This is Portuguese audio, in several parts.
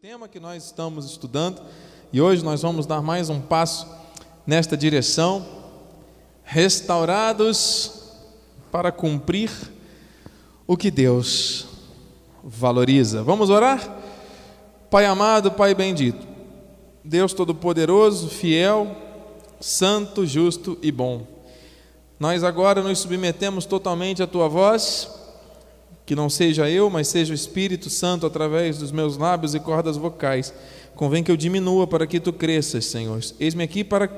tema que nós estamos estudando e hoje nós vamos dar mais um passo nesta direção. Restaurados para cumprir o que Deus valoriza. Vamos orar? Pai amado, Pai bendito, Deus Todo-Poderoso, fiel, santo, justo e bom. Nós agora nos submetemos totalmente à Tua voz que não seja eu, mas seja o Espírito Santo através dos meus lábios e cordas vocais. Convém que eu diminua para que tu cresças, Senhor. Eis-me aqui para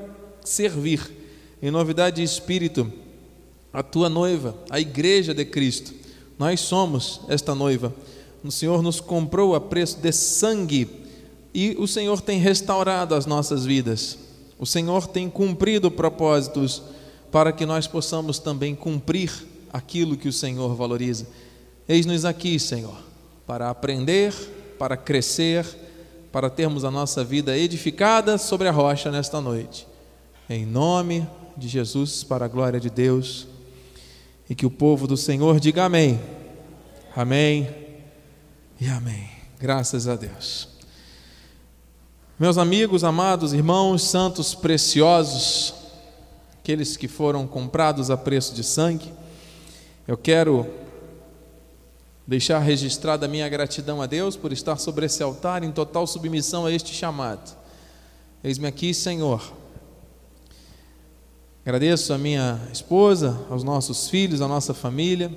servir, em novidade de espírito, a tua noiva, a igreja de Cristo. Nós somos esta noiva. O Senhor nos comprou a preço de sangue e o Senhor tem restaurado as nossas vidas. O Senhor tem cumprido propósitos para que nós possamos também cumprir aquilo que o Senhor valoriza. Eis-nos aqui, Senhor, para aprender, para crescer, para termos a nossa vida edificada sobre a rocha nesta noite. Em nome de Jesus, para a glória de Deus. E que o povo do Senhor diga amém. Amém e amém. Graças a Deus. Meus amigos, amados irmãos, santos preciosos, aqueles que foram comprados a preço de sangue, eu quero deixar registrada a minha gratidão a Deus por estar sobre esse altar em total submissão a este chamado. Eis-me aqui, Senhor. Agradeço a minha esposa, aos nossos filhos, à nossa família.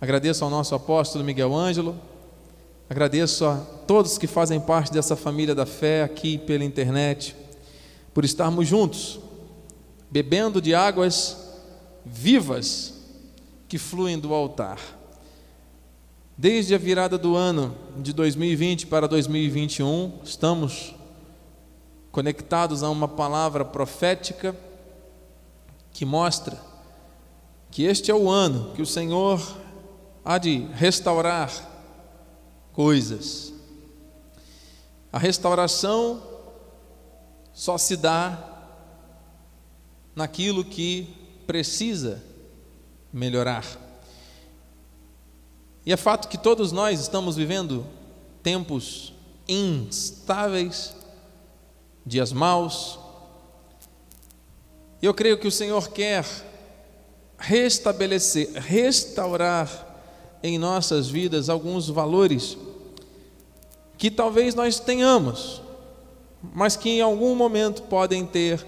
Agradeço ao nosso apóstolo Miguel Ângelo. Agradeço a todos que fazem parte dessa família da fé aqui pela internet, por estarmos juntos, bebendo de águas vivas que fluem do altar. Desde a virada do ano de 2020 para 2021, estamos conectados a uma palavra profética que mostra que este é o ano que o Senhor há de restaurar coisas. A restauração só se dá naquilo que precisa melhorar. E é fato que todos nós estamos vivendo tempos instáveis, dias maus. E eu creio que o Senhor quer restabelecer, restaurar em nossas vidas alguns valores que talvez nós tenhamos, mas que em algum momento podem ter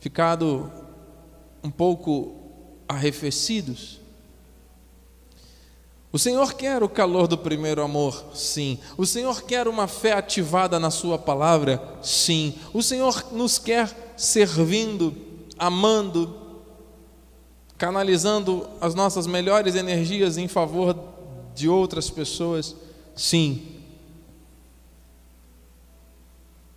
ficado um pouco arrefecidos. O Senhor quer o calor do primeiro amor? Sim. O Senhor quer uma fé ativada na Sua palavra? Sim. O Senhor nos quer servindo, amando, canalizando as nossas melhores energias em favor de outras pessoas? Sim.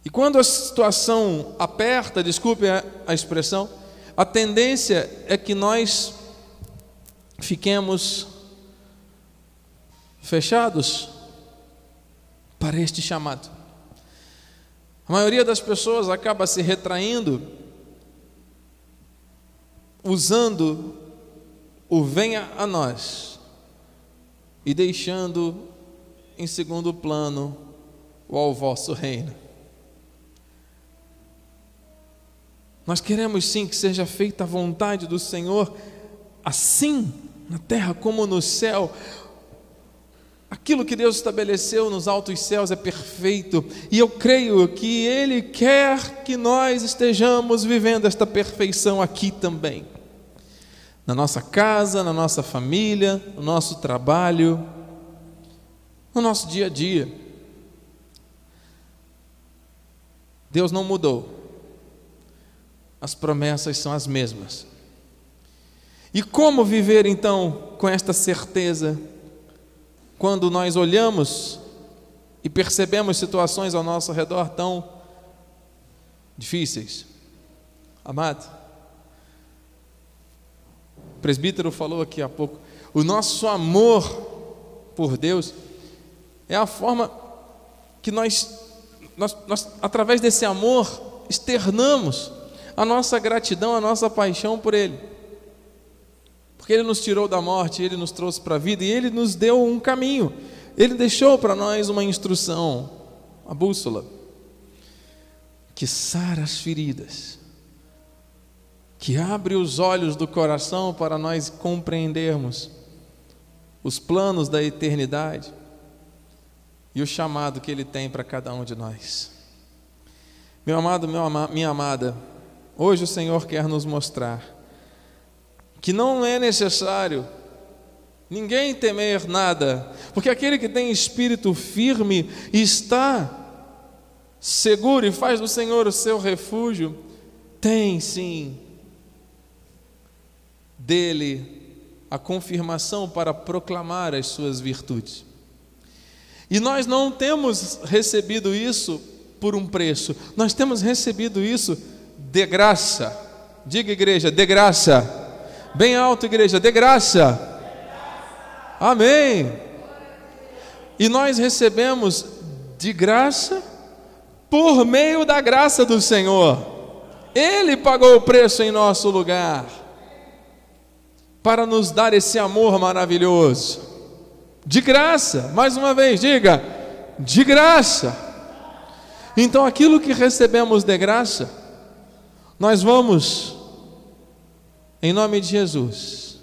E quando a situação aperta, desculpe a expressão, a tendência é que nós fiquemos fechados para este chamado. A maioria das pessoas acaba se retraindo, usando o venha a nós e deixando em segundo plano o ao vosso reino. Nós queremos sim que seja feita a vontade do Senhor, assim na terra como no céu. Aquilo que Deus estabeleceu nos altos céus é perfeito, e eu creio que Ele quer que nós estejamos vivendo esta perfeição aqui também. Na nossa casa, na nossa família, no nosso trabalho, no nosso dia a dia. Deus não mudou, as promessas são as mesmas. E como viver então com esta certeza quando nós olhamos e percebemos situações ao nosso redor tão difíceis. Amado, o presbítero falou aqui há pouco, o nosso amor por Deus é a forma que nós, nós, nós através desse amor, externamos a nossa gratidão, a nossa paixão por Ele. Porque Ele nos tirou da morte, Ele nos trouxe para a vida e Ele nos deu um caminho. ele deixou para nós uma instrução, a bússola, que sara as feridas, que abre os olhos do coração para nós compreendermos os planos da eternidade e o chamado que Ele tem para cada um de nós. Meu amado, meu ama, minha amada, hoje o Senhor quer nos mostrar que não é necessário ninguém temer nada, porque aquele que tem espírito firme está seguro e faz do Senhor o seu refúgio, tem sim dele a confirmação para proclamar as suas virtudes. E nós não temos recebido isso por um preço, nós temos recebido isso de graça. Diga, igreja, de graça. Bem alto, igreja, de graça. Amém. E nós recebemos de graça por meio da graça do Senhor. Ele pagou o preço em nosso lugar para nos dar esse amor maravilhoso. De graça, mais uma vez, diga, de graça. Então, aquilo que recebemos de graça, nós vamos, em nome de Jesus,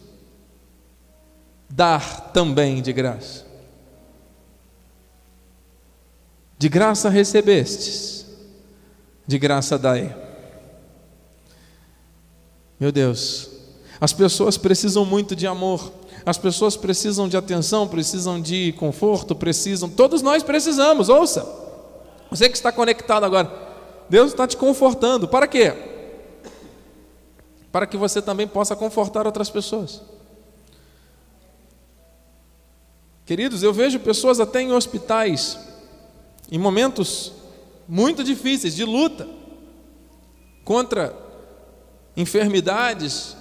dar também de graça. De graça recebestes, de graça dai. Meu Deus, as pessoas precisam muito de amor, as pessoas precisam de atenção, precisam de conforto, precisam, todos nós precisamos, ouça. Você que está conectado agora, Deus está te confortando, para quê? Para que você também possa confortar outras pessoas. Queridos, eu vejo pessoas até em hospitais em momentos muito difíceis de luta contra enfermidades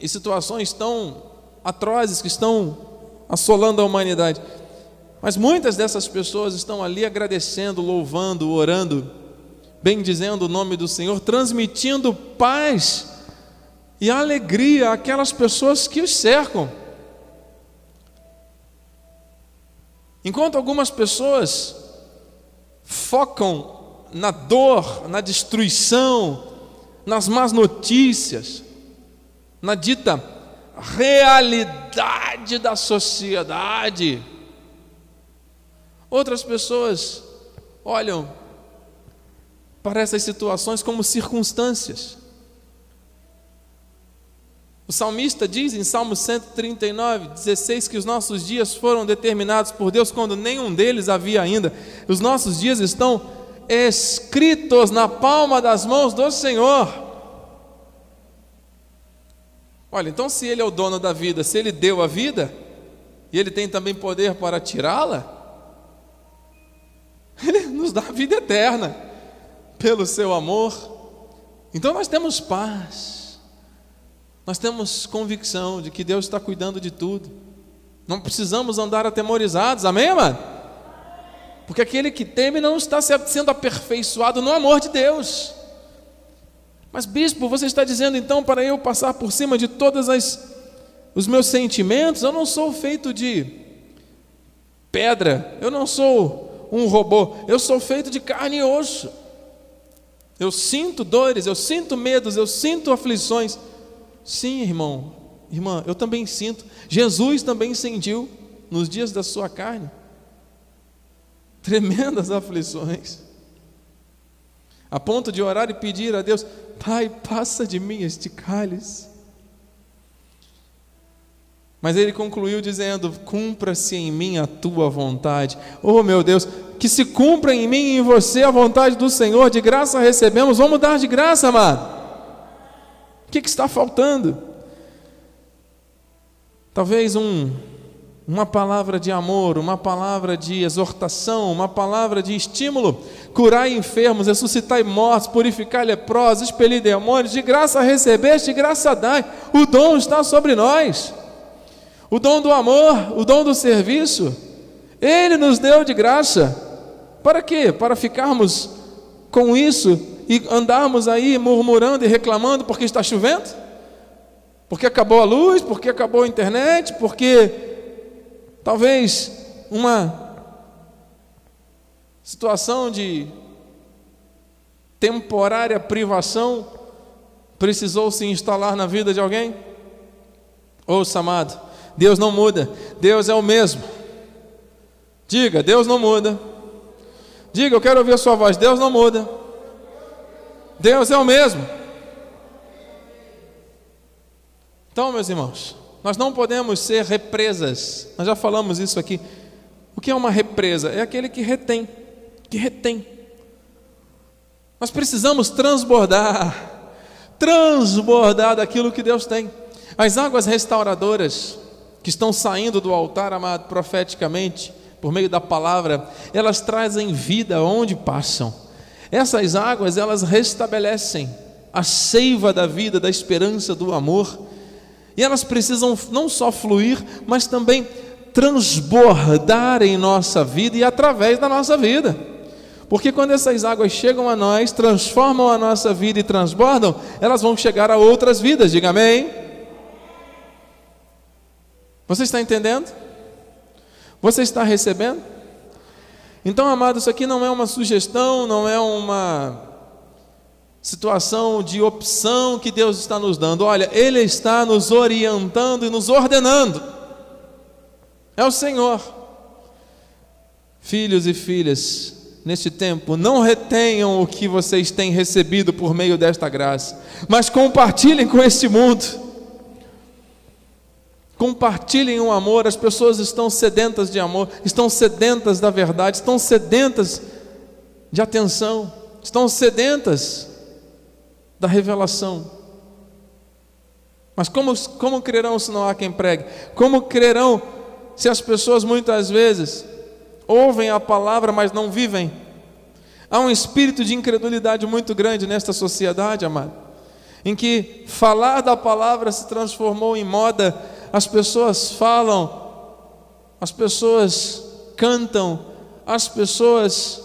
e situações tão atrozes que estão assolando a humanidade. Mas muitas dessas pessoas estão ali agradecendo, louvando, orando, bendizendo o nome do Senhor, transmitindo paz e alegria àquelas pessoas que os cercam. Enquanto algumas pessoas focam na dor, na destruição, nas más notícias, na dita realidade da sociedade. Outras pessoas olham para essas situações como circunstâncias. O salmista diz em Salmo 139, 16, que os nossos dias foram determinados por Deus quando nenhum deles havia ainda. Os nossos dias estão escritos na palma das mãos do Senhor. Olha, então se Ele é o dono da vida, se Ele deu a vida, e Ele tem também poder para tirá-la, Ele nos dá a vida eterna, pelo seu amor. Então nós temos paz. Nós temos convicção de que Deus está cuidando de tudo. Não precisamos andar atemorizados, amém, mano? Porque aquele que teme não está sendo aperfeiçoado no amor de Deus. Mas, bispo, você está dizendo então para eu passar por cima de todos os meus sentimentos? Eu não sou feito de pedra, eu não sou um robô, eu sou feito de carne e osso. Eu sinto dores, eu sinto medos, eu sinto aflições. Sim, irmão, irmã, eu também sinto. Jesus também sentiu nos dias da sua carne tremendas aflições, a ponto de orar e pedir a Deus: Pai, passa de mim este cálice. Mas ele concluiu dizendo: Cumpra-se em mim a tua vontade. Oh meu Deus, que se cumpra em mim e em você a vontade do Senhor, de graça recebemos, vamos dar de graça, amado. O que, que está faltando? Talvez um, uma palavra de amor, uma palavra de exortação, uma palavra de estímulo, curar enfermos, ressuscitar mortos, purificar leprosos, expelir demônios, de graça recebeste, de graça dai, o dom está sobre nós, o dom do amor, o dom do serviço, Ele nos deu de graça, para quê? Para ficarmos com isso e andarmos aí murmurando e reclamando porque está chovendo? Porque acabou a luz, porque acabou a internet, porque talvez uma situação de temporária privação precisou se instalar na vida de alguém? Ouça, amado, Deus não muda, Deus é o mesmo. Diga, Deus não muda. Diga, eu quero ouvir a sua voz, Deus não muda. Deus é o mesmo. Então, meus irmãos, nós não podemos ser represas. Nós já falamos isso aqui. O que é uma represa? É aquele que retém, que retém. Nós precisamos transbordar, transbordar daquilo que Deus tem. As águas restauradoras que estão saindo do altar, amado, profeticamente, por meio da palavra, elas trazem vida onde passam. Essas águas, elas restabelecem a seiva da vida, da esperança, do amor. E elas precisam não só fluir, mas também transbordar em nossa vida e através da nossa vida. Porque quando essas águas chegam a nós, transformam a nossa vida e transbordam, elas vão chegar a outras vidas, diga amém. Você está entendendo? Você está recebendo? Então, amado, isso aqui não é uma sugestão, não é uma situação de opção que Deus está nos dando. Olha, Ele está nos orientando e nos ordenando. É o Senhor. Filhos e filhas, neste tempo, não retenham o que vocês têm recebido por meio desta graça, mas compartilhem com este mundo. Compartilhem o amor, as pessoas estão sedentas de amor, estão sedentas da verdade, estão sedentas de atenção, estão sedentas da revelação. Mas como, como crerão se não há quem pregue? Como crerão se as pessoas muitas vezes ouvem a palavra, mas não vivem. Há um espírito de incredulidade muito grande nesta sociedade, amado, em que falar da palavra se transformou em moda, as pessoas falam, as pessoas cantam, as pessoas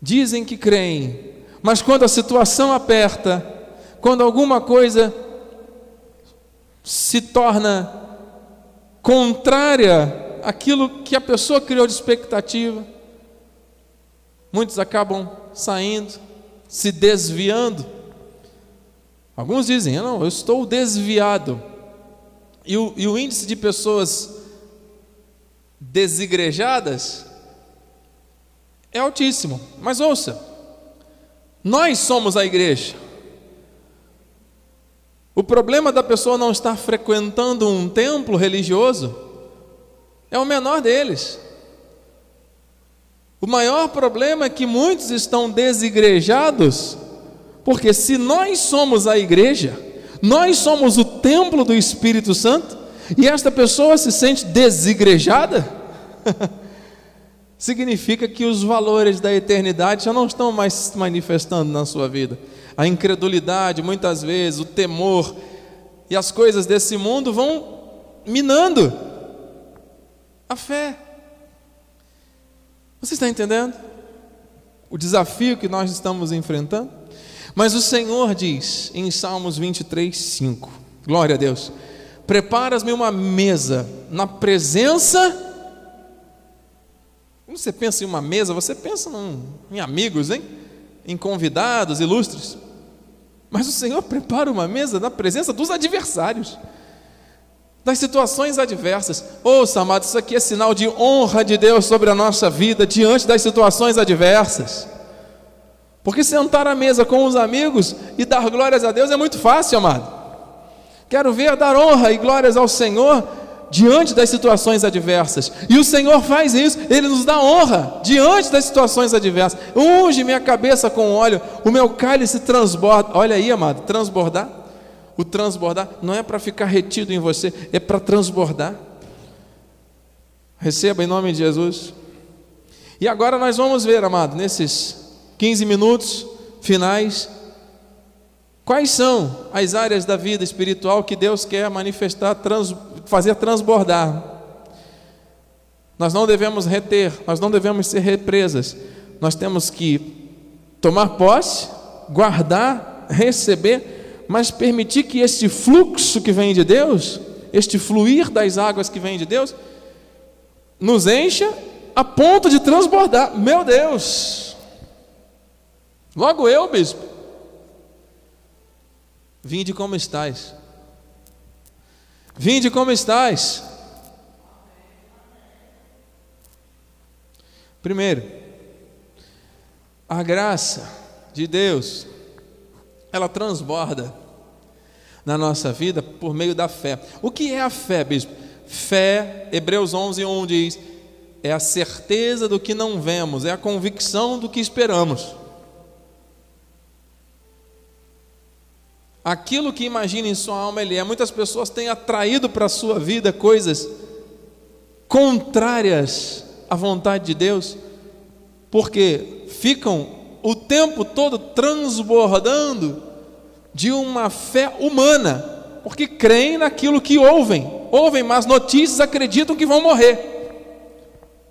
dizem que creem, mas quando a situação aperta, quando alguma coisa se torna contrária aquilo que a pessoa criou de expectativa. Muitos acabam saindo, se desviando. Alguns dizem, não, eu estou desviado. E o, e o índice de pessoas desigrejadas é altíssimo. Mas ouça, nós somos a igreja. O problema da pessoa não estar frequentando um templo religioso é o menor deles. O maior problema é que muitos estão desigrejados, porque se nós somos a igreja, nós somos o templo do Espírito Santo, e esta pessoa se sente desigrejada, significa que os valores da eternidade já não estão mais se manifestando na sua vida. A incredulidade, muitas vezes, o temor e as coisas desse mundo vão minando a fé. Você está entendendo? O desafio que nós estamos enfrentando? Mas o Senhor diz em Salmos 23, 5: Glória a Deus, preparas-me uma mesa na presença. Quando você pensa em uma mesa, você pensa em amigos, hein? Em convidados ilustres. Mas o Senhor prepara uma mesa na presença dos adversários das situações adversas. Ouça, amado, isso aqui é sinal de honra de Deus sobre a nossa vida diante das situações adversas. Porque sentar à mesa com os amigos e dar glórias a Deus é muito fácil, amado. Quero ver dar honra e glórias ao Senhor diante das situações adversas. E o Senhor faz isso, Ele nos dá honra diante das situações adversas. Unge minha cabeça com óleo, o meu cálice transborda. Olha aí, amado, transbordar o transbordar não é para ficar retido em você, é para transbordar. Receba em nome de Jesus. E agora nós vamos ver, amado, nesses 15 minutos finais, quais são as áreas da vida espiritual que Deus quer manifestar, trans, fazer transbordar. Nós não devemos reter, nós não devemos ser represas, nós temos que tomar posse, guardar, receber mas permitir que este fluxo que vem de Deus, este fluir das águas que vem de Deus, nos encha a ponto de transbordar. Meu Deus! Logo eu, bispo. Vinde como estás. Vinde como estás. Primeiro, a graça de Deus, ela transborda na nossa vida por meio da fé. O que é a fé, bispo? Fé, Hebreus 11, 1 diz, é a certeza do que não vemos, é a convicção do que esperamos. Aquilo que imagina em sua alma ele é. Muitas pessoas têm atraído para a sua vida coisas contrárias à vontade de Deus, porque ficam o tempo todo transbordando de uma fé humana, porque creem naquilo que ouvem, ouvem más notícias, acreditam que vão morrer.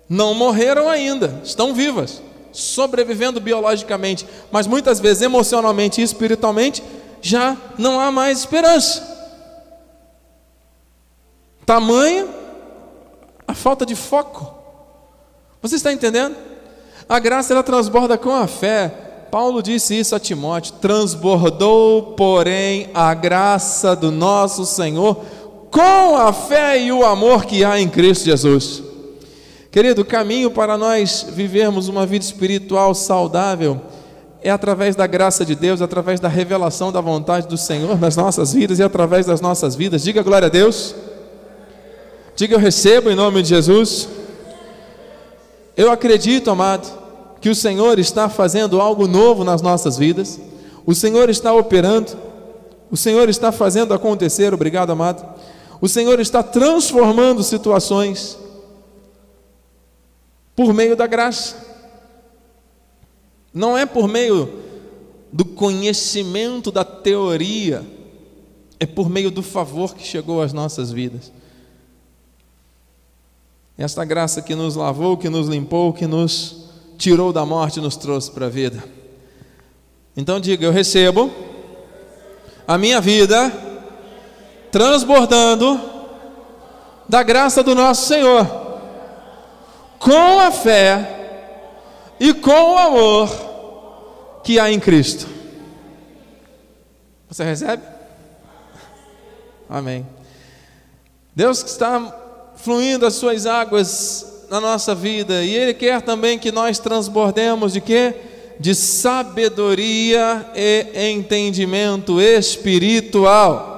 Não morreram ainda, estão vivas, sobrevivendo biologicamente, mas muitas vezes emocionalmente e espiritualmente já não há mais esperança. Tamanha a falta de foco. Você está entendendo? A graça ela transborda com a fé. Paulo disse isso a Timóteo: transbordou, porém, a graça do nosso Senhor com a fé e o amor que há em Cristo Jesus. Querido, o caminho para nós vivermos uma vida espiritual saudável é através da graça de Deus, através da revelação da vontade do Senhor nas nossas vidas e através das nossas vidas. Diga glória a Deus. Diga eu recebo em nome de Jesus. Eu acredito, amado, que o Senhor está fazendo algo novo nas nossas vidas. O Senhor está operando. O Senhor está fazendo acontecer, obrigado, amado. O Senhor está transformando situações por meio da graça. Não é por meio do conhecimento da teoria, é por meio do favor que chegou às nossas vidas. Esta graça que nos lavou, que nos limpou, que nos tirou da morte e nos trouxe para a vida. Então diga: Eu recebo a minha vida transbordando da graça do nosso Senhor, com a fé e com o amor que há em Cristo. Você recebe? Amém. Deus está fluindo as suas águas na nossa vida e Ele quer também que nós transbordemos de quê? De sabedoria e entendimento espiritual.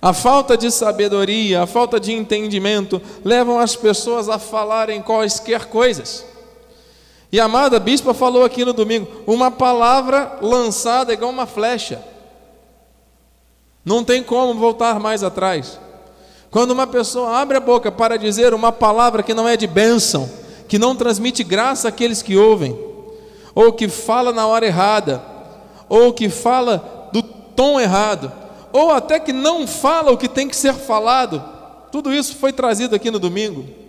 A falta de sabedoria, a falta de entendimento levam as pessoas a falarem quaisquer coisas. E a amada bispa falou aqui no domingo: uma palavra lançada é igual uma flecha. Não tem como voltar mais atrás. Quando uma pessoa abre a boca para dizer uma palavra que não é de bênção, que não transmite graça àqueles que ouvem, ou que fala na hora errada, ou que fala do tom errado, ou até que não fala o que tem que ser falado, tudo isso foi trazido aqui no domingo.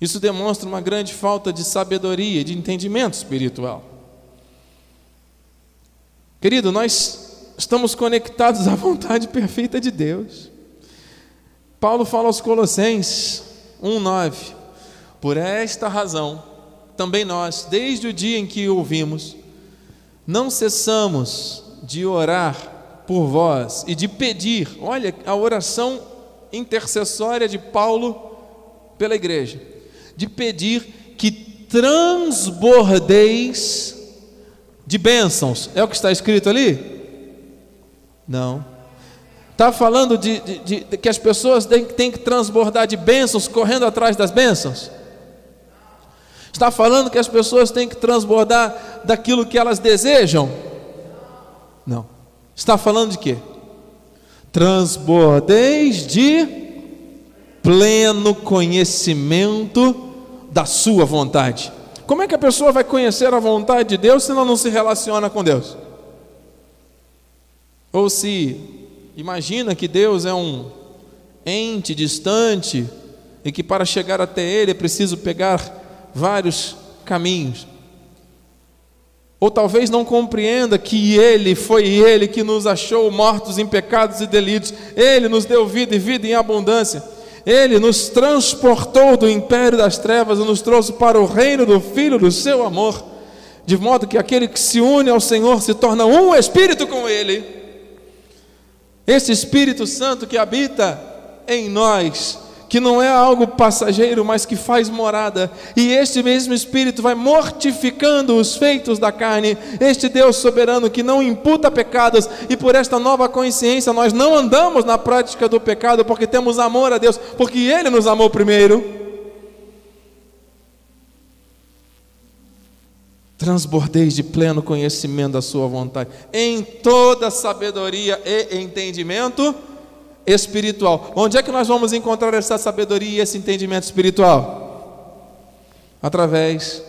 Isso demonstra uma grande falta de sabedoria, de entendimento espiritual. Querido, nós estamos conectados à vontade perfeita de Deus. Paulo fala aos Colossenses 1:9. Por esta razão, também nós, desde o dia em que ouvimos, não cessamos de orar por vós e de pedir, olha a oração intercessória de Paulo pela igreja de pedir que transbordeis de bênçãos. É o que está escrito ali? Não. Está falando de, de, de, de, que as pessoas têm, têm que transbordar de bênçãos correndo atrás das bênçãos? Está falando que as pessoas têm que transbordar daquilo que elas desejam? Não. Está falando de quê? Transbordeis de pleno conhecimento da sua vontade. Como é que a pessoa vai conhecer a vontade de Deus se ela não se relaciona com Deus? Ou se imagina que Deus é um ente distante e que para chegar até Ele é preciso pegar vários caminhos. Ou talvez não compreenda que Ele foi Ele que nos achou mortos em pecados e delitos, Ele nos deu vida e vida em abundância. Ele nos transportou do império das trevas e nos trouxe para o reino do Filho do seu amor, de modo que aquele que se une ao Senhor se torna um espírito com Ele. Esse Espírito Santo que habita em nós que não é algo passageiro, mas que faz morada, e este mesmo Espírito vai mortificando os feitos da carne, este Deus soberano que não imputa pecados, e por esta nova consciência nós não andamos na prática do pecado, porque temos amor a Deus, porque Ele nos amou primeiro. Transbordeis de pleno conhecimento da Sua vontade, em toda sabedoria e entendimento espiritual. Onde é que nós vamos encontrar essa sabedoria e esse entendimento espiritual? Através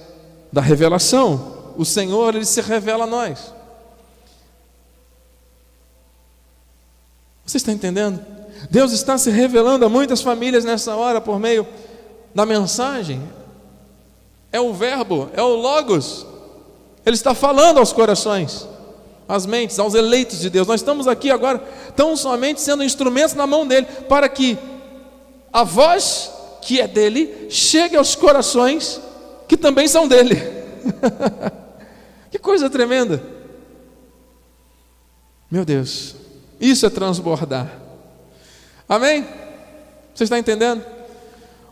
da revelação. O Senhor, Ele se revela a nós. Você está entendendo? Deus está se revelando a muitas famílias nessa hora por meio da mensagem. É o Verbo, é o Logos. Ele está falando aos corações às mentes, aos eleitos de Deus. Nós estamos aqui agora tão somente sendo instrumentos na mão dele, para que a voz que é dele chegue aos corações que também são dele. que coisa tremenda! Meu Deus, isso é transbordar. Amém? Você está entendendo?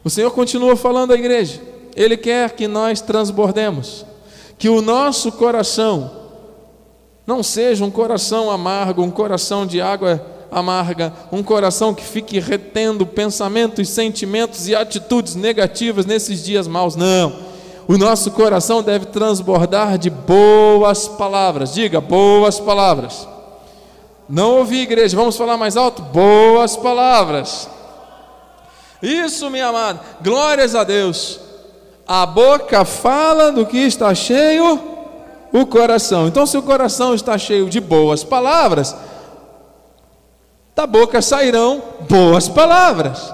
O Senhor continua falando à igreja. Ele quer que nós transbordemos, que o nosso coração não seja um coração amargo, um coração de água amarga, um coração que fique retendo pensamentos, sentimentos e atitudes negativas nesses dias maus. Não. O nosso coração deve transbordar de boas palavras. Diga, boas palavras. Não ouvi, igreja, vamos falar mais alto? Boas palavras. Isso, minha amada. Glórias a Deus. A boca fala do que está cheio o coração. Então, se o coração está cheio de boas palavras, da boca sairão boas palavras.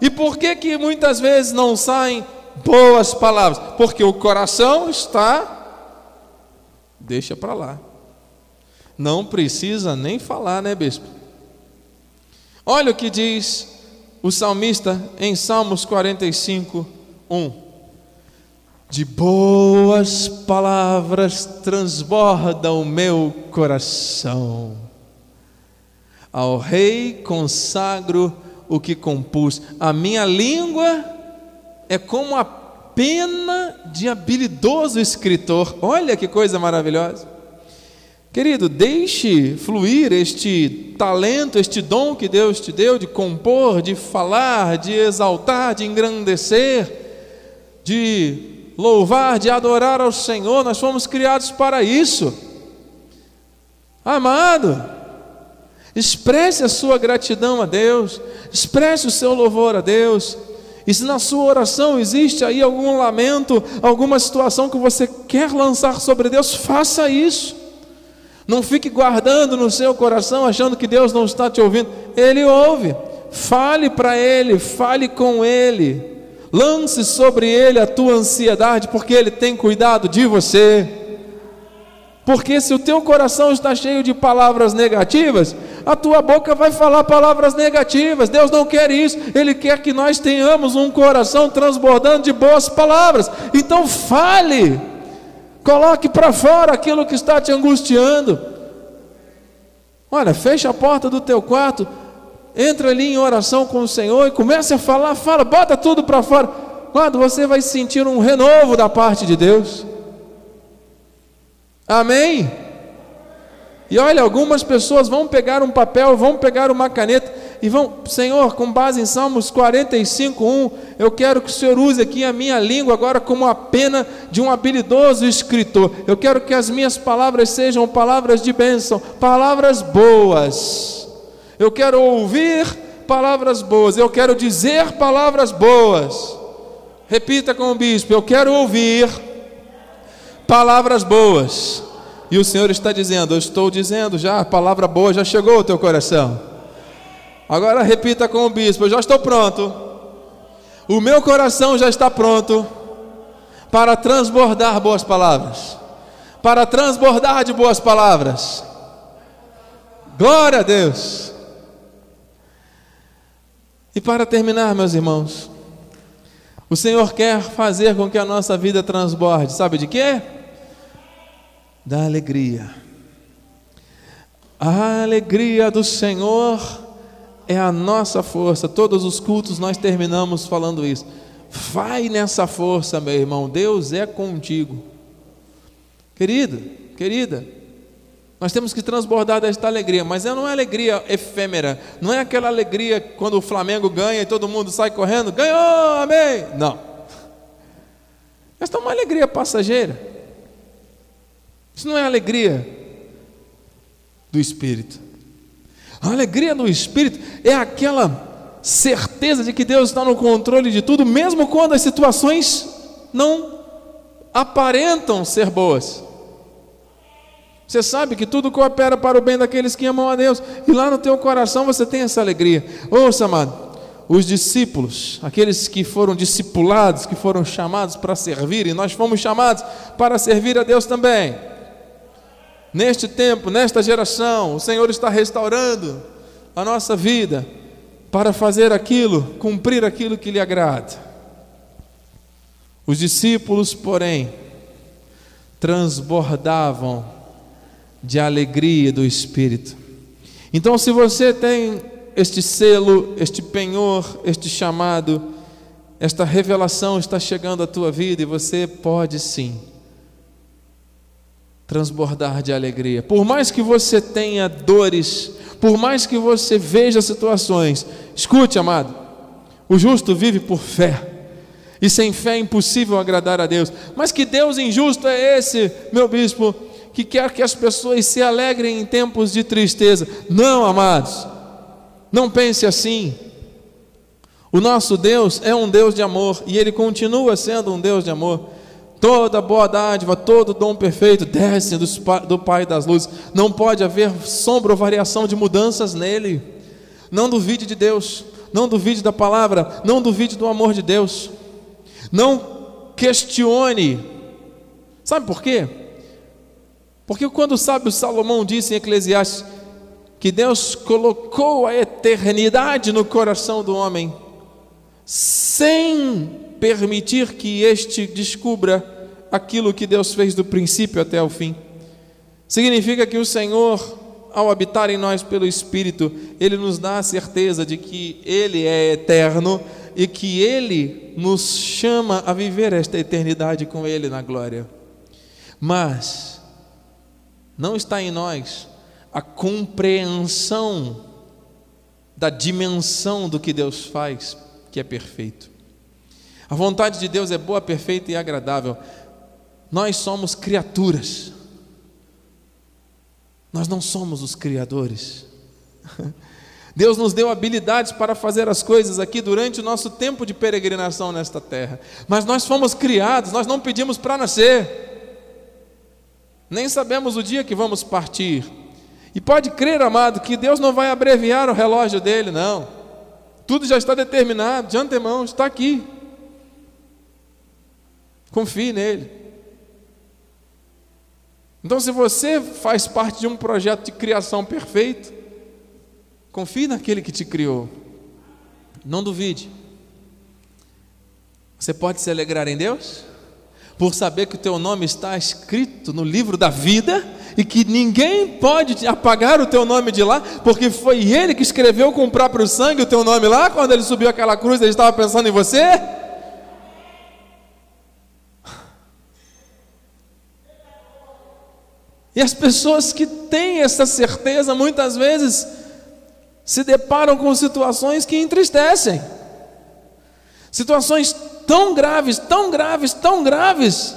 E por que que muitas vezes não saem boas palavras? Porque o coração está deixa para lá. Não precisa nem falar, né, bispo? Olha o que diz o salmista em Salmos 45, 1. De boas palavras transborda o meu coração. Ao Rei consagro o que compus. A minha língua é como a pena de habilidoso escritor. Olha que coisa maravilhosa. Querido, deixe fluir este talento, este dom que Deus te deu de compor, de falar, de exaltar, de engrandecer, de louvar, de adorar ao Senhor, nós fomos criados para isso. Amado, expresse a sua gratidão a Deus, expresse o seu louvor a Deus. E se na sua oração existe aí algum lamento, alguma situação que você quer lançar sobre Deus, faça isso. Não fique guardando no seu coração achando que Deus não está te ouvindo. Ele ouve. Fale para Ele, fale com Ele. Lance sobre ele a tua ansiedade, porque ele tem cuidado de você. Porque se o teu coração está cheio de palavras negativas, a tua boca vai falar palavras negativas. Deus não quer isso. Ele quer que nós tenhamos um coração transbordando de boas palavras. Então fale. Coloque para fora aquilo que está te angustiando. Olha, fecha a porta do teu quarto, entra ali em oração com o Senhor e comece a falar, fala, bota tudo para fora. Quando você vai sentir um renovo da parte de Deus. Amém? E olha, algumas pessoas vão pegar um papel, vão pegar uma caneta e vão, Senhor, com base em Salmos 45, 1, eu quero que o Senhor use aqui a minha língua agora como a pena de um habilidoso escritor. Eu quero que as minhas palavras sejam palavras de bênção, palavras boas eu quero ouvir palavras boas, eu quero dizer palavras boas. Repita com o bispo: eu quero ouvir palavras boas. E o Senhor está dizendo: Eu estou dizendo já, a palavra boa já chegou ao teu coração. Agora repita com o bispo: Eu já estou pronto. O meu coração já está pronto para transbordar boas palavras. Para transbordar de boas palavras. Glória a Deus. E para terminar, meus irmãos, o Senhor quer fazer com que a nossa vida transborde, sabe de quê? Da alegria. A alegria do Senhor é a nossa força. Todos os cultos nós terminamos falando isso. Vai nessa força, meu irmão. Deus é contigo. Querido, querida, nós temos que transbordar desta alegria, mas não é alegria efêmera, não é aquela alegria quando o Flamengo ganha e todo mundo sai correndo, ganhou, amém. Não. Esta é uma alegria passageira. Isso não é alegria do Espírito. A alegria do Espírito é aquela certeza de que Deus está no controle de tudo, mesmo quando as situações não aparentam ser boas. Você sabe que tudo coopera para o bem daqueles que amam a Deus, e lá no teu coração você tem essa alegria. Ouça, amado, os discípulos, aqueles que foram discipulados, que foram chamados para servir, e nós fomos chamados para servir a Deus também. Neste tempo, nesta geração, o Senhor está restaurando a nossa vida para fazer aquilo, cumprir aquilo que lhe agrada. Os discípulos, porém, transbordavam de alegria do Espírito. Então, se você tem este selo, este penhor, este chamado, esta revelação está chegando à tua vida e você pode sim transbordar de alegria. Por mais que você tenha dores, por mais que você veja situações, escute, amado, o justo vive por fé. E sem fé é impossível agradar a Deus. Mas que Deus injusto é esse, meu bispo? Que quer que as pessoas se alegrem em tempos de tristeza. Não, amados, não pense assim. O nosso Deus é um Deus de amor e Ele continua sendo um Deus de amor. Toda boa dádiva, todo dom perfeito desce do Pai das luzes. Não pode haver sombra ou variação de mudanças nele. Não duvide de Deus, não duvide da palavra, não duvide do amor de Deus. Não questione. Sabe por quê? Porque quando o sábio Salomão disse em Eclesiastes que Deus colocou a eternidade no coração do homem, sem permitir que este descubra aquilo que Deus fez do princípio até o fim. Significa que o Senhor, ao habitar em nós pelo Espírito, Ele nos dá a certeza de que Ele é eterno e que Ele nos chama a viver esta eternidade com Ele na glória. Mas, não está em nós a compreensão da dimensão do que Deus faz, que é perfeito. A vontade de Deus é boa, perfeita e agradável. Nós somos criaturas. Nós não somos os criadores. Deus nos deu habilidades para fazer as coisas aqui durante o nosso tempo de peregrinação nesta terra. Mas nós fomos criados, nós não pedimos para nascer nem sabemos o dia que vamos partir. E pode crer, amado, que Deus não vai abreviar o relógio dele, não. Tudo já está determinado, de antemão, está aqui. Confie nele. Então, se você faz parte de um projeto de criação perfeito, confie naquele que te criou. Não duvide. Você pode se alegrar em Deus? Por saber que o teu nome está escrito no livro da vida e que ninguém pode apagar o teu nome de lá, porque foi ele que escreveu com o próprio sangue o teu nome lá, quando ele subiu aquela cruz, ele estava pensando em você. E as pessoas que têm essa certeza muitas vezes se deparam com situações que entristecem. Situações tão graves, tão graves, tão graves,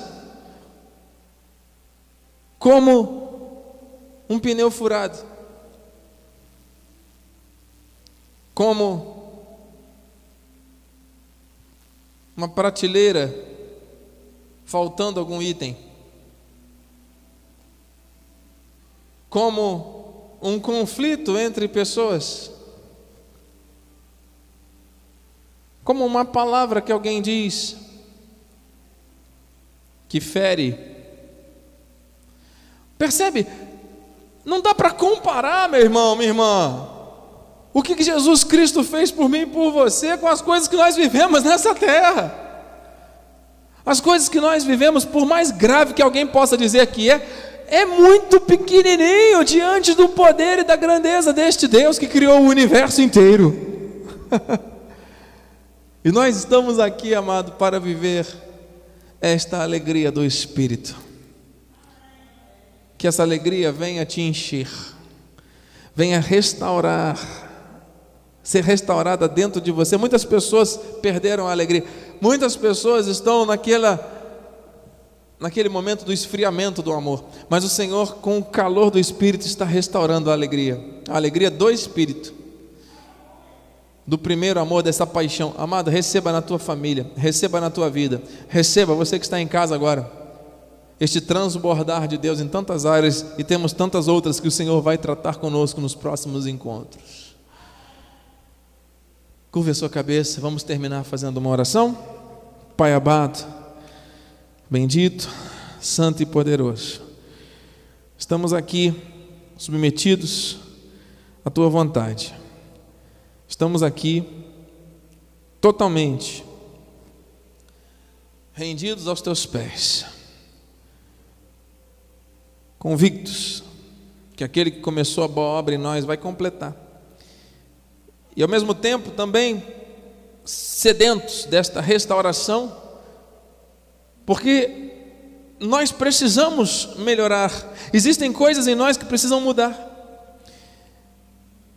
como um pneu furado, como uma prateleira faltando algum item, como um conflito entre pessoas. Como uma palavra que alguém diz que fere. Percebe? Não dá para comparar, meu irmão, minha irmã. o que Jesus Cristo fez por mim e por você com as coisas que nós vivemos nessa terra. As coisas que nós vivemos, por mais grave que alguém possa dizer que é, é muito pequenininho diante do poder e da grandeza deste Deus que criou o universo inteiro. e nós estamos aqui, amado, para viver esta alegria do Espírito. Que essa alegria venha te encher, venha restaurar, ser restaurada dentro de você. Muitas pessoas perderam a alegria, muitas pessoas estão naquela naquele momento do esfriamento do amor, mas o Senhor, com o calor do Espírito, está restaurando a alegria, a alegria do Espírito, do primeiro amor, dessa paixão. Amado, receba na tua família, receba na tua vida, receba você que está em casa agora, este transbordar de Deus em tantas áreas e temos tantas outras que o Senhor vai tratar conosco nos próximos encontros. Curva a sua cabeça, vamos terminar fazendo uma oração. Pai abado, Bendito, Santo e Poderoso. Estamos aqui submetidos à tua vontade. Estamos aqui totalmente rendidos aos teus pés, convictos que aquele que começou a boa obra em nós vai completar. E ao mesmo tempo também sedentos desta restauração porque nós precisamos melhorar. Existem coisas em nós que precisam mudar.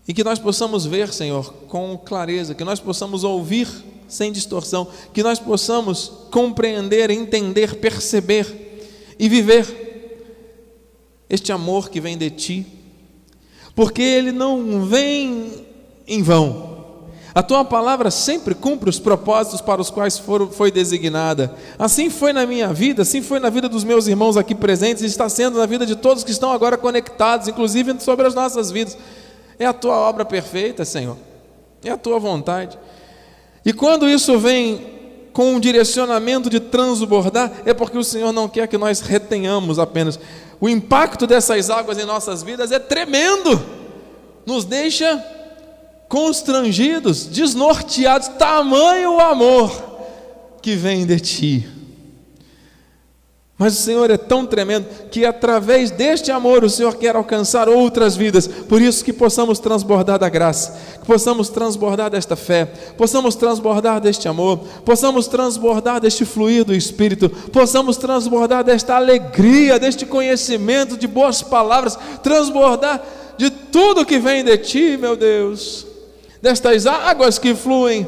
E que nós possamos ver, Senhor, com clareza, que nós possamos ouvir sem distorção, que nós possamos compreender, entender, perceber e viver este amor que vem de Ti, porque ele não vem em vão. A tua palavra sempre cumpre os propósitos para os quais foi designada. Assim foi na minha vida, assim foi na vida dos meus irmãos aqui presentes, e está sendo na vida de todos que estão agora conectados, inclusive sobre as nossas vidas. É a tua obra perfeita, Senhor. É a tua vontade. E quando isso vem com um direcionamento de transbordar, é porque o Senhor não quer que nós retenhamos apenas. O impacto dessas águas em nossas vidas é tremendo, nos deixa constrangidos, desnorteados, tamanho o amor que vem de ti. Mas o Senhor é tão tremendo que através deste amor o Senhor quer alcançar outras vidas. Por isso que possamos transbordar da graça, que possamos transbordar desta fé, possamos transbordar deste amor, possamos transbordar deste fluir do Espírito, possamos transbordar desta alegria, deste conhecimento de boas palavras, transbordar de tudo que vem de ti, meu Deus destas águas que fluem,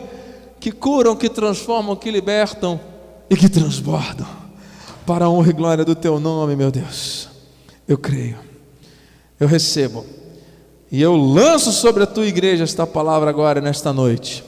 que curam, que transformam, que libertam e que transbordam. Para a honra e glória do teu nome, meu Deus. Eu creio, eu recebo, e eu lanço sobre a tua igreja esta palavra agora, nesta noite.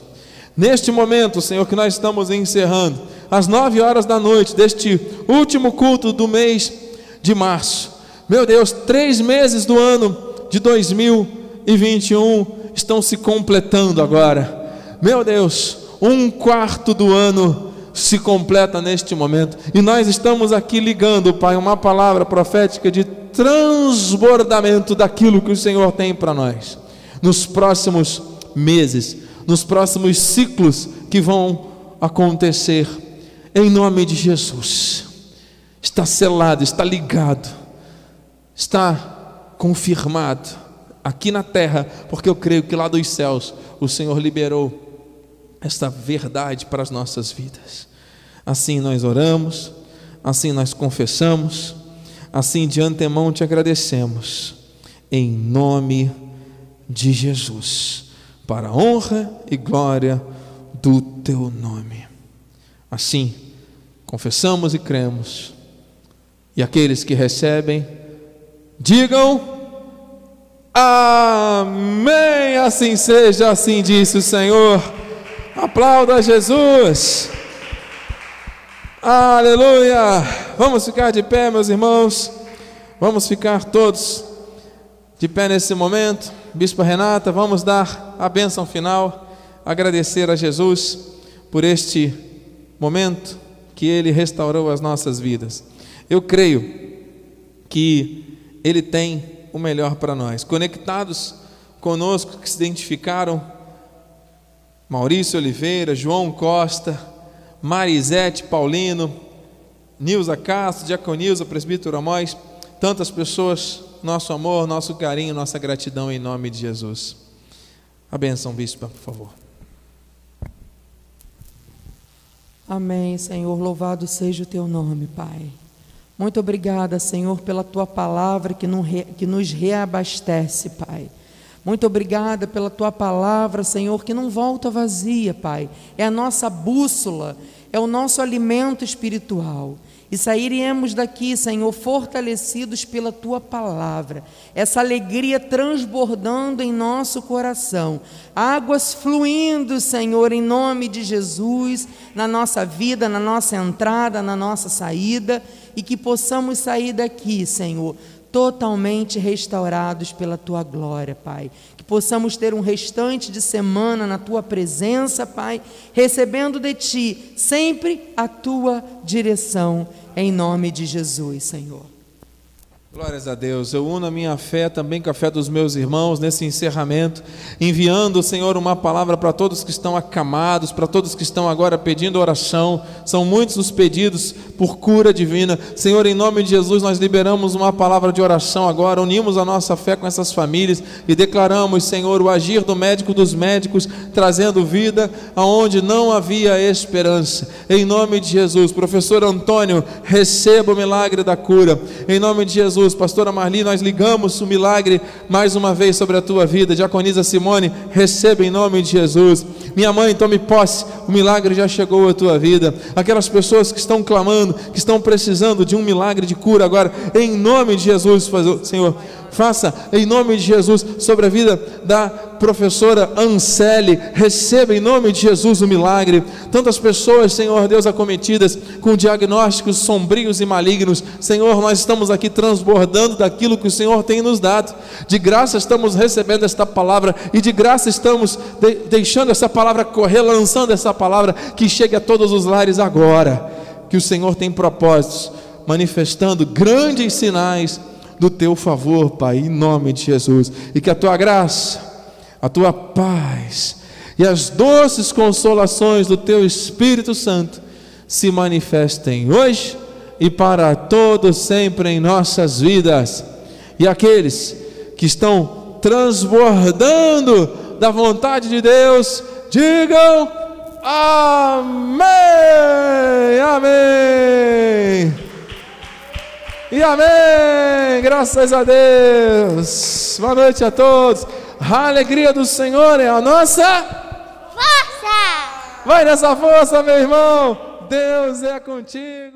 Neste momento, Senhor, que nós estamos encerrando, às nove horas da noite deste último culto do mês de março. Meu Deus, três meses do ano de 2021 estão se completando agora. Meu Deus, um quarto do ano se completa neste momento. E nós estamos aqui ligando, Pai, uma palavra profética de transbordamento daquilo que o Senhor tem para nós. Nos próximos meses, nos próximos ciclos que vão acontecer, em nome de Jesus. Está selado, está ligado, está confirmado aqui na terra, porque eu creio que lá dos céus o Senhor liberou esta verdade para as nossas vidas. Assim nós oramos, assim nós confessamos, assim de antemão te agradecemos, em nome de Jesus, para a honra e glória do teu nome. Assim, confessamos e cremos, e aqueles que recebem, digam. Amém. Assim seja, assim disse o Senhor. Aplauda Jesus. Aleluia. Vamos ficar de pé, meus irmãos. Vamos ficar todos de pé nesse momento. Bispo Renata, vamos dar a bênção final. Agradecer a Jesus por este momento que Ele restaurou as nossas vidas. Eu creio que Ele tem o melhor para nós. Conectados conosco que se identificaram: Maurício Oliveira, João Costa, Marisete Paulino, Nilza Castro, Diaconilza, Presbítero Amós, tantas pessoas, nosso amor, nosso carinho, nossa gratidão em nome de Jesus. A benção, bispa, por favor. Amém, Senhor. Louvado seja o teu nome, Pai. Muito obrigada, Senhor, pela tua palavra que nos reabastece, Pai. Muito obrigada pela tua palavra, Senhor, que não volta vazia, Pai. É a nossa bússola, é o nosso alimento espiritual. E sairemos daqui, Senhor, fortalecidos pela tua palavra, essa alegria transbordando em nosso coração, águas fluindo, Senhor, em nome de Jesus, na nossa vida, na nossa entrada, na nossa saída, e que possamos sair daqui, Senhor, totalmente restaurados pela tua glória, Pai possamos ter um restante de semana na tua presença, Pai, recebendo de ti sempre a tua direção, em nome de Jesus, Senhor. Glórias a Deus. Eu uno a minha fé também com a fé dos meus irmãos nesse encerramento, enviando, Senhor, uma palavra para todos que estão acamados, para todos que estão agora pedindo oração. São muitos os pedidos por cura divina. Senhor, em nome de Jesus, nós liberamos uma palavra de oração agora, unimos a nossa fé com essas famílias e declaramos, Senhor, o agir do médico dos médicos, trazendo vida aonde não havia esperança. Em nome de Jesus, professor Antônio, receba o milagre da cura. Em nome de Jesus, Jesus. Pastora Marli, nós ligamos o milagre mais uma vez sobre a tua vida. Diaconisa Simone, receba em nome de Jesus. Minha mãe, tome posse, o milagre já chegou à tua vida. Aquelas pessoas que estão clamando, que estão precisando de um milagre de cura agora, em nome de Jesus, Senhor faça em nome de Jesus sobre a vida da professora Ancele. Receba em nome de Jesus o milagre. Tantas pessoas, Senhor Deus, acometidas com diagnósticos sombrios e malignos. Senhor, nós estamos aqui transbordando daquilo que o Senhor tem nos dado. De graça estamos recebendo esta palavra e de graça estamos de deixando essa palavra correr, lançando essa palavra que chegue a todos os lares agora. Que o Senhor tem propósitos, manifestando grandes sinais do teu favor, Pai, em nome de Jesus, e que a tua graça, a tua paz e as doces consolações do teu Espírito Santo se manifestem hoje e para todos sempre em nossas vidas. E aqueles que estão transbordando da vontade de Deus, digam amém. Amém. E amém! Graças a Deus! Boa noite a todos! A alegria do Senhor é a nossa força! Vai nessa força, meu irmão! Deus é contigo!